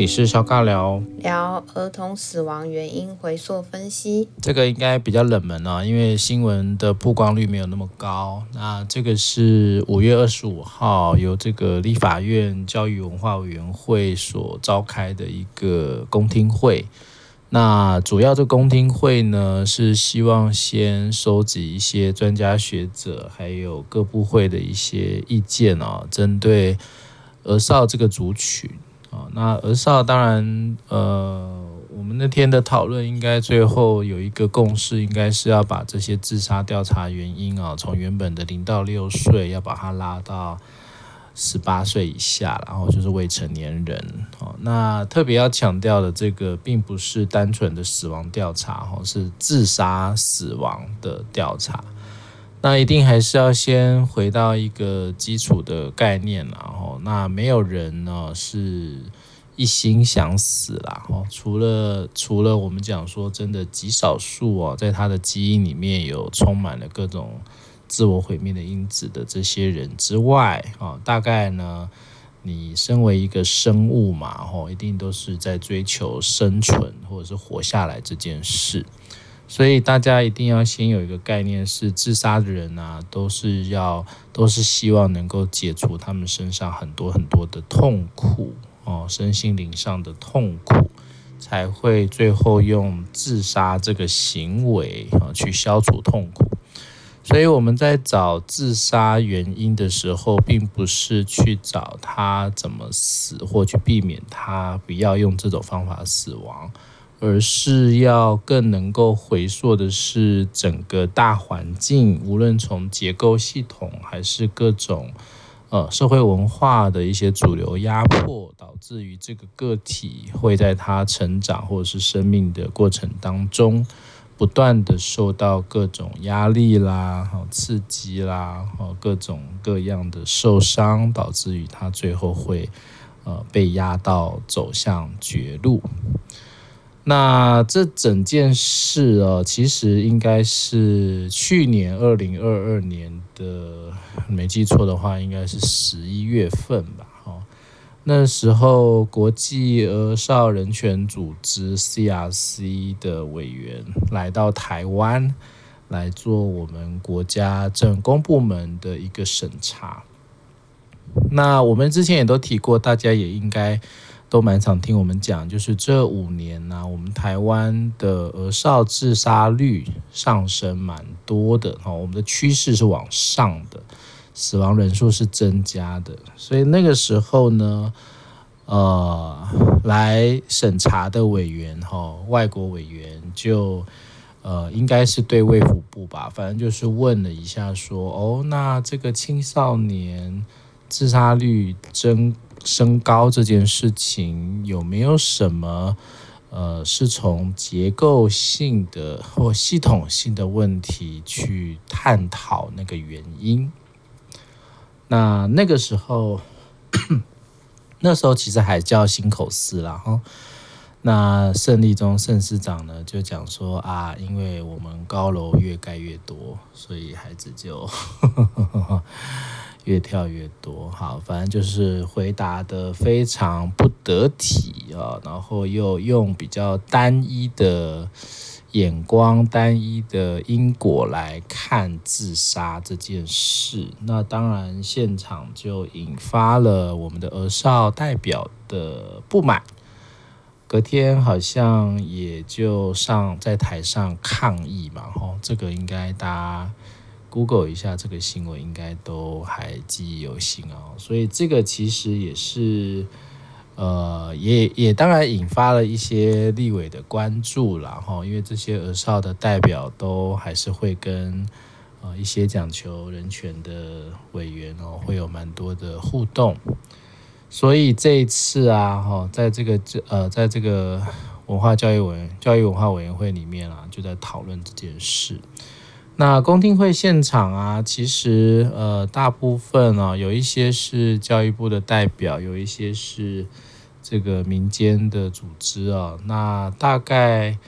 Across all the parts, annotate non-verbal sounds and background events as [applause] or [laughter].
里是小尬聊，聊儿童死亡原因回溯分析。这个应该比较冷门啊，因为新闻的曝光率没有那么高。那这个是五月二十五号由这个立法院教育文化委员会所召开的一个公听会。那主要这公听会呢，是希望先收集一些专家学者，还有各部会的一些意见啊，针对儿少这个族群。啊，那儿少当然，呃，我们那天的讨论应该最后有一个共识，应该是要把这些自杀调查原因啊，从原本的零到六岁，要把它拉到十八岁以下，然后就是未成年人。哦，那特别要强调的，这个并不是单纯的死亡调查，哦，是自杀死亡的调查。那一定还是要先回到一个基础的概念，然后那没有人呢是一心想死啦，哦，除了除了我们讲说真的极少数哦，在他的基因里面有充满了各种自我毁灭的因子的这些人之外，哦，大概呢，你身为一个生物嘛，哦，一定都是在追求生存或者是活下来这件事。所以大家一定要先有一个概念，是自杀的人啊，都是要都是希望能够解除他们身上很多很多的痛苦哦，身心灵上的痛苦，才会最后用自杀这个行为啊去消除痛苦。所以我们在找自杀原因的时候，并不是去找他怎么死，或去避免他不要用这种方法死亡。而是要更能够回溯的是整个大环境，无论从结构系统还是各种呃社会文化的一些主流压迫，导致于这个个体会在他成长或者是生命的过程当中，不断的受到各种压力啦、刺激啦、各种各样的受伤，导致于他最后会呃被压到走向绝路。那这整件事哦，其实应该是去年二零二二年的，没记错的话，应该是十一月份吧。哦，那时候国际儿少人权组织 CRC 的委员来到台湾，来做我们国家政工部门的一个审查。那我们之前也都提过，大家也应该。都蛮常听我们讲，就是这五年呢、我们台湾的儿少自杀率上升蛮多的哈，我们的趋势是往上的，死亡人数是增加的，所以那个时候呢，呃，来审查的委员哈，外国委员就呃，应该是对卫福部吧，反正就是问了一下说，哦，那这个青少年自杀率增。升高这件事情有没有什么呃，是从结构性的或系统性的问题去探讨那个原因？那那个时候，[clears throat] 那时候其实还叫新口司啦哈。那胜利中盛市长呢就讲说啊，因为我们高楼越盖越多，所以孩子就。[laughs] 越跳越多，好，反正就是回答得非常不得体啊，然后又用比较单一的眼光、单一的因果来看自杀这件事，那当然现场就引发了我们的儿少代表的不满，隔天好像也就上在台上抗议嘛，吼，这个应该大家。Google 一下这个新闻，应该都还记忆犹新哦。所以这个其实也是，呃，也也当然引发了一些立委的关注啦。哈。因为这些儿少的代表都还是会跟呃一些讲求人权的委员哦，会有蛮多的互动。所以这一次啊，哈，在这个这呃，在这个文化教育委教育文化委员会里面啊，就在讨论这件事。那公听会现场啊，其实呃大部分啊，有一些是教育部的代表，有一些是这个民间的组织啊。那大概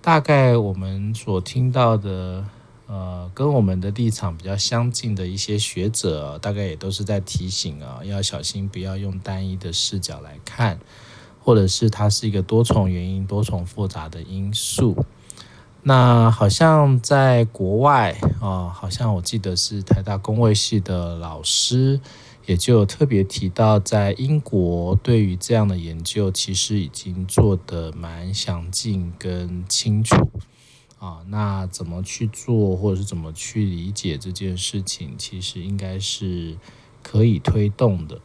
大概我们所听到的，呃，跟我们的立场比较相近的一些学者，大概也都是在提醒啊，要小心不要用单一的视角来看。或者是它是一个多重原因、多重复杂的因素。那好像在国外啊，好像我记得是台大工位系的老师，也就特别提到，在英国对于这样的研究，其实已经做得蛮详尽跟清楚啊。那怎么去做，或者是怎么去理解这件事情，其实应该是可以推动的。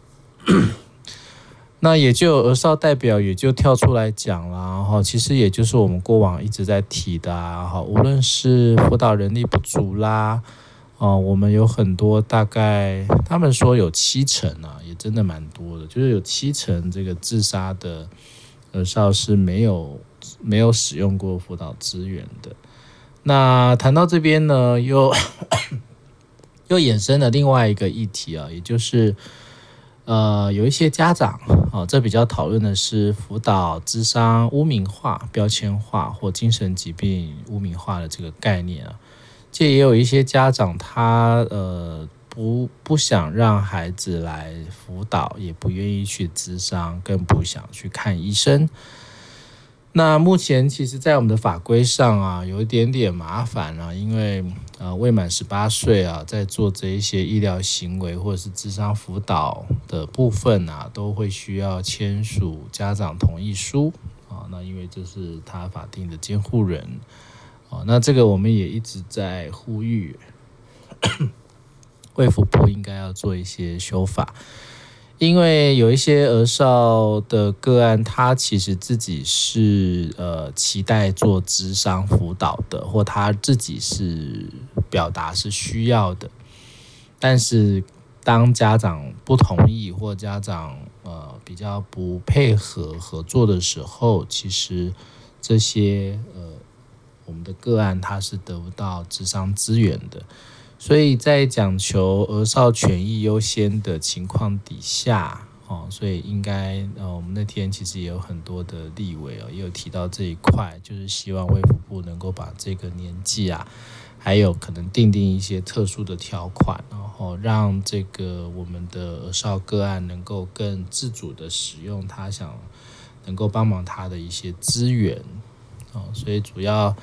那也就有儿少代表也就跳出来讲了哈，其实也就是我们过往一直在提的哈，无论是辅导人力不足啦，哦，我们有很多大概他们说有七成啊，也真的蛮多的，就是有七成这个自杀的儿少是没有没有使用过辅导资源的。那谈到这边呢，又 [coughs] 又衍生了另外一个议题啊，也就是。呃，有一些家长，哦，这比较讨论的是辅导智商污名化、标签化或精神疾病污名化的这个概念啊。这也有一些家长他，呃不不想让孩子来辅导，也不愿意去智商，更不想去看医生。那目前其实，在我们的法规上啊，有一点点麻烦啊，因为呃未满十八岁啊，在做这一些医疗行为或者是智商辅导的部分啊，都会需要签署家长同意书啊。那因为这是他法定的监护人啊，那这个我们也一直在呼吁，卫福部应该要做一些修法。因为有一些儿少的个案，他其实自己是呃期待做智商辅导的，或他自己是表达是需要的，但是当家长不同意或家长呃比较不配合合作的时候，其实这些呃我们的个案他是得不到智商资源的。所以在讲求儿少权益优先的情况底下，哦，所以应该呃，我们那天其实也有很多的立委哦，也有提到这一块，就是希望卫福部能够把这个年纪啊，还有可能订定一些特殊的条款，然后让这个我们的儿少个案能够更自主的使用他想能够帮忙他的一些资源，哦，所以主要。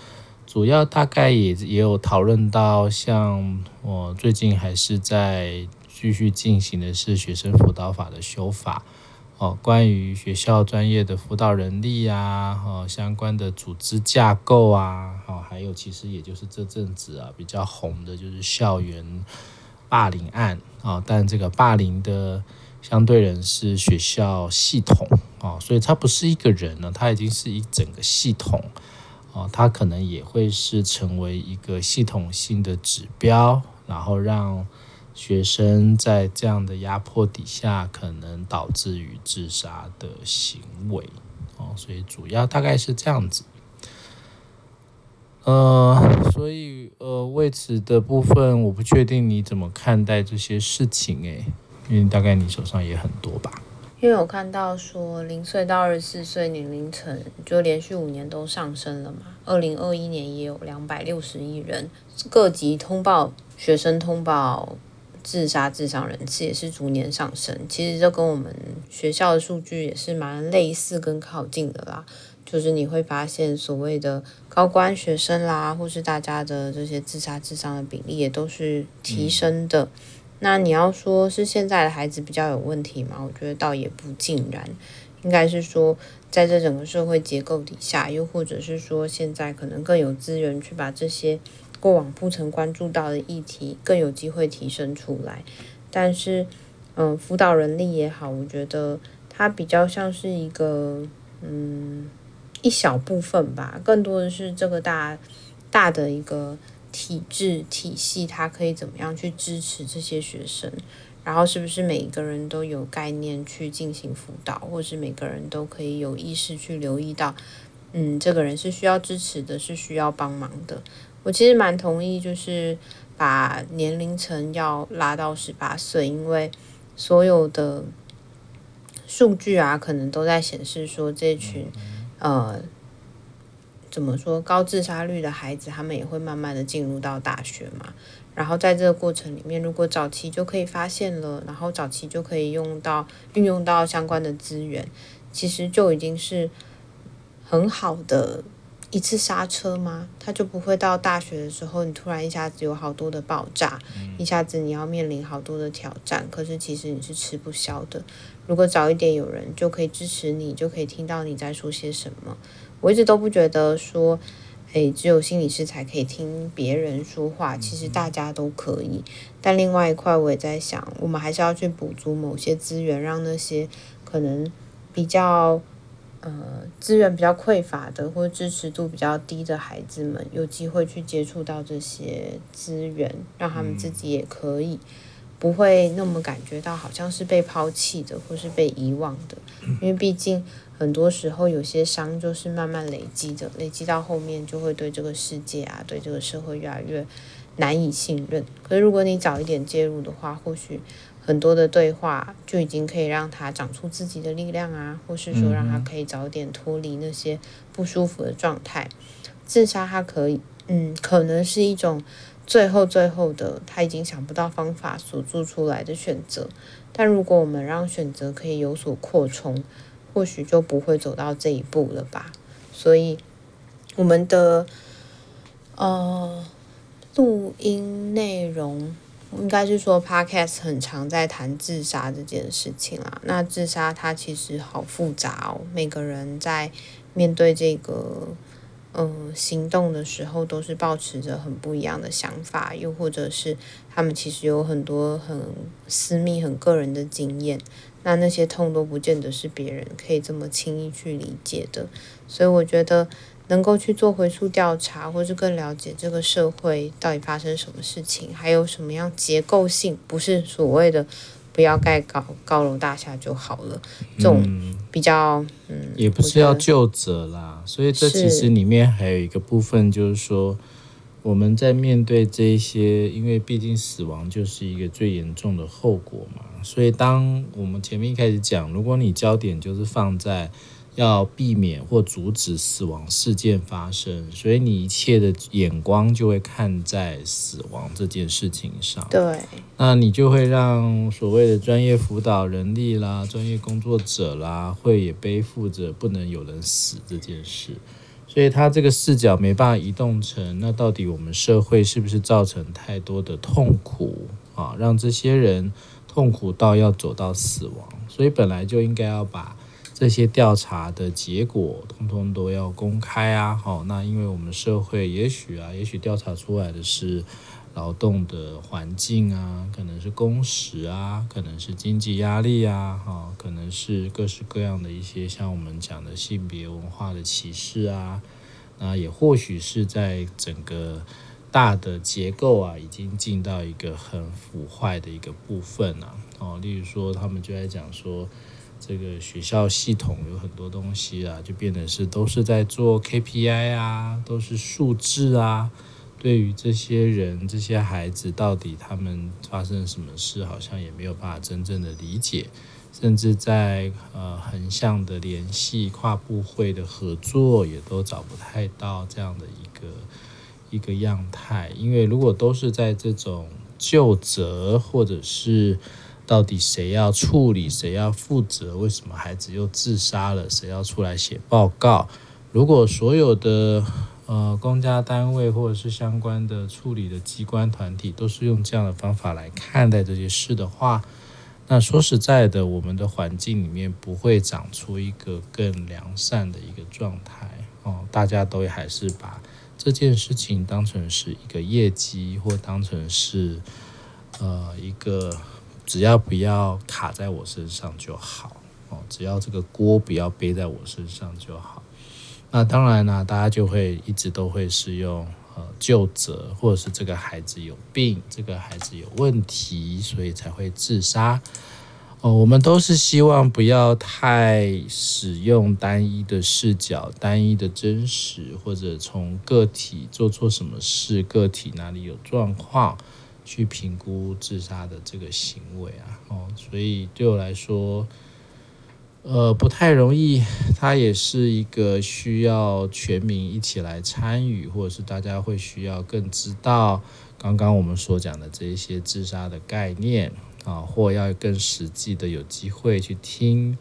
主要大概也也有讨论到，像我最近还是在继续进行的是学生辅导法的修法哦，关于学校专业的辅导人力啊，哦相关的组织架构啊，哦还有其实也就是这阵子啊比较红的就是校园霸凌案啊，但这个霸凌的相对人是学校系统啊，所以它不是一个人呢，它已经是一整个系统。哦，它可能也会是成为一个系统性的指标，然后让学生在这样的压迫底下，可能导致于自杀的行为。哦，所以主要大概是这样子。呃，所以呃，为此的部分，我不确定你怎么看待这些事情诶，因为大概你手上也很多吧。因为我看到说零岁到二十四岁年龄层就连续五年都上升了嘛，二零二一年也有两百六十亿人，各级通报学生通报自杀自伤人次也是逐年上升。其实这跟我们学校的数据也是蛮类似跟靠近的啦，就是你会发现所谓的高官学生啦，或是大家的这些自杀自伤的比例也都是提升的。嗯那你要说是现在的孩子比较有问题吗？我觉得倒也不尽然，应该是说在这整个社会结构底下，又或者是说现在可能更有资源去把这些过往不曾关注到的议题更有机会提升出来。但是，嗯，辅导人力也好，我觉得它比较像是一个嗯一小部分吧，更多的是这个大大的一个。体制体系，它可以怎么样去支持这些学生？然后是不是每一个人都有概念去进行辅导，或是每个人都可以有意识去留意到，嗯，这个人是需要支持的，是需要帮忙的。我其实蛮同意，就是把年龄层要拉到十八岁，因为所有的数据啊，可能都在显示说这群呃。怎么说？高自杀率的孩子，他们也会慢慢的进入到大学嘛。然后在这个过程里面，如果早期就可以发现了，然后早期就可以用到运用到相关的资源，其实就已经是很好的一次刹车吗？他就不会到大学的时候，你突然一下子有好多的爆炸，嗯、一下子你要面临好多的挑战，可是其实你是吃不消的。如果早一点有人就可以支持你，就可以听到你在说些什么。我一直都不觉得说。诶，只有心理师才可以听别人说话，其实大家都可以。但另外一块，我也在想，我们还是要去补足某些资源，让那些可能比较呃资源比较匮乏的，或者支持度比较低的孩子们，有机会去接触到这些资源，让他们自己也可以不会那么感觉到好像是被抛弃的，或是被遗忘的，因为毕竟。很多时候，有些伤就是慢慢累积的，累积到后面就会对这个世界啊，对这个社会越来越难以信任。可是如果你早一点介入的话，或许很多的对话就已经可以让他长出自己的力量啊，或是说让他可以早点脱离那些不舒服的状态。自杀，他可以，嗯，可能是一种最后最后的他已经想不到方法所做出来的选择。但如果我们让选择可以有所扩充，或许就不会走到这一步了吧。所以，我们的呃录音内容应该是说，Podcast 很常在谈自杀这件事情啦。那自杀它其实好复杂哦，每个人在面对这个呃行动的时候，都是保持着很不一样的想法，又或者是他们其实有很多很私密、很个人的经验。那那些痛都不见得是别人可以这么轻易去理解的，所以我觉得能够去做回溯调查，或是更了解这个社会到底发生什么事情，还有什么样结构性，不是所谓的不要盖高高楼大厦就好了，这种比较嗯，嗯，也不是要救责啦，所以这其实里面还有一个部分就是说。我们在面对这一些，因为毕竟死亡就是一个最严重的后果嘛，所以当我们前面一开始讲，如果你焦点就是放在要避免或阻止死亡事件发生，所以你一切的眼光就会看在死亡这件事情上。对，那你就会让所谓的专业辅导人力啦、专业工作者啦，会也背负着不能有人死这件事。所以他这个视角没办法移动成，那到底我们社会是不是造成太多的痛苦啊，让这些人痛苦到要走到死亡？所以本来就应该要把这些调查的结果通通都要公开啊。好，那因为我们社会也许啊，也许调查出来的是。劳动的环境啊，可能是工时啊，可能是经济压力啊，哈，可能是各式各样的一些像我们讲的性别文化的歧视啊，那也或许是在整个大的结构啊，已经进到一个很腐坏的一个部分啊，哦，例如说他们就在讲说，这个学校系统有很多东西啊，就变得是都是在做 KPI 啊，都是数字啊。对于这些人、这些孩子，到底他们发生什么事，好像也没有办法真正的理解，甚至在呃横向的联系、跨部会的合作，也都找不太到这样的一个一个样态。因为如果都是在这种就责，或者是到底谁要处理、谁要负责，为什么孩子又自杀了，谁要出来写报告？如果所有的呃，公家单位或者是相关的处理的机关团体，都是用这样的方法来看待这些事的话，那说实在的，我们的环境里面不会长出一个更良善的一个状态哦。大家都还是把这件事情当成是一个业绩，或当成是呃一个只要不要卡在我身上就好哦，只要这个锅不要背在我身上就好。那当然呢，大家就会一直都会是用呃旧责，或者是这个孩子有病，这个孩子有问题，所以才会自杀。哦，我们都是希望不要太使用单一的视角、单一的真实，或者从个体做错什么事、个体哪里有状况去评估自杀的这个行为啊。哦，所以对我来说。呃，不太容易，它也是一个需要全民一起来参与，或者是大家会需要更知道刚刚我们所讲的这一些自杀的概念啊，或要更实际的有机会去听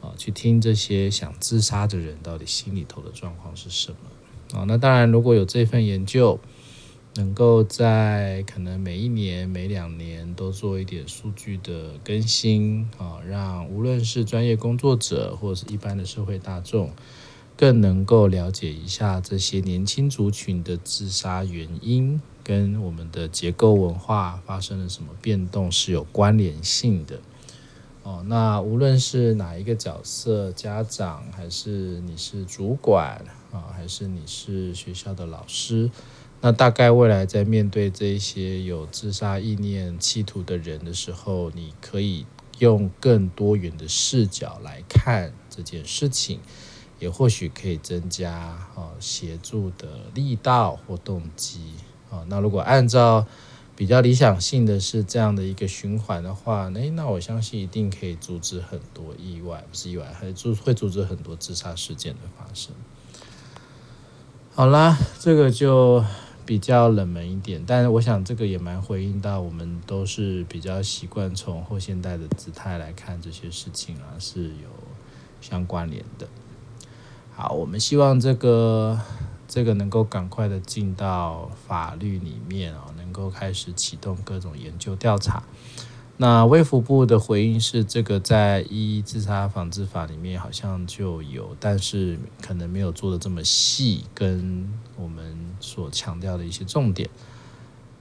啊，去听这些想自杀的人到底心里头的状况是什么啊？那当然，如果有这份研究，能够在可能每一年、每两年都做一点数据的更新啊，让无论是专业工作者或者是一般的社会大众，更能够了解一下这些年轻族群的自杀原因跟我们的结构文化发生了什么变动是有关联性的。哦，那无论是哪一个角色，家长还是你是主管啊，还是你是学校的老师，那大概未来在面对这些有自杀意念企图的人的时候，你可以用更多元的视角来看这件事情，也或许可以增加啊协助的力道或动机啊。那如果按照比较理想性的是这样的一个循环的话，诶，那我相信一定可以阻止很多意外，不是意外，还阻会阻止很多自杀事件的发生。好啦，这个就比较冷门一点，但是我想这个也蛮回应到我们都是比较习惯从后现代的姿态来看这些事情啊，是有相关联的。好，我们希望这个。这个能够赶快的进到法律里面啊，能够开始启动各种研究调查。那卫福部的回应是，这个在一自杀防治法里面好像就有，但是可能没有做的这么细，跟我们所强调的一些重点。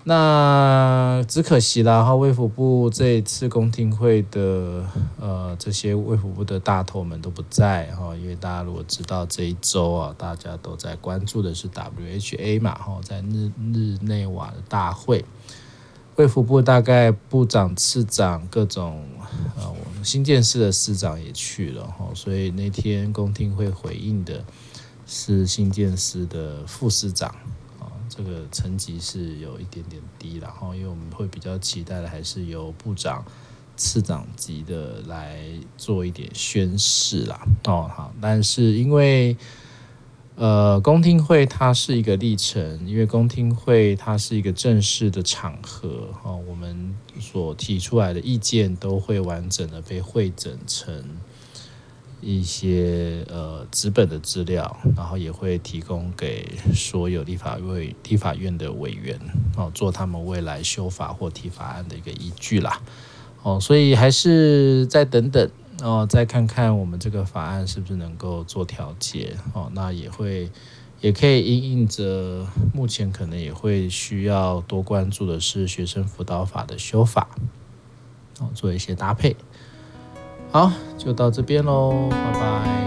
那只可惜啦，哈，卫福部这一次公听会的呃，这些卫福部的大头们都不在哈，因为大家如果知道这一周啊，大家都在关注的是 WHA 嘛，哈，在日日内瓦的大会，卫福部大概部长、次长各种呃，我们新建市的市长也去了哈，所以那天公听会回应的是新建市的副市长。这个层级是有一点点低，然后因为我们会比较期待的还是由部长、次长级的来做一点宣誓啦。哦，好，但是因为呃，公听会它是一个历程，因为公听会它是一个正式的场合，哦，我们所提出来的意见都会完整的被汇整成。一些呃纸本的资料，然后也会提供给所有立法委立法院的委员哦，做他们未来修法或提法案的一个依据啦。哦，所以还是再等等然后，再看看我们这个法案是不是能够做调节哦。那也会也可以因应着目前可能也会需要多关注的是学生辅导法的修法哦，做一些搭配。好，就到这边喽，拜拜。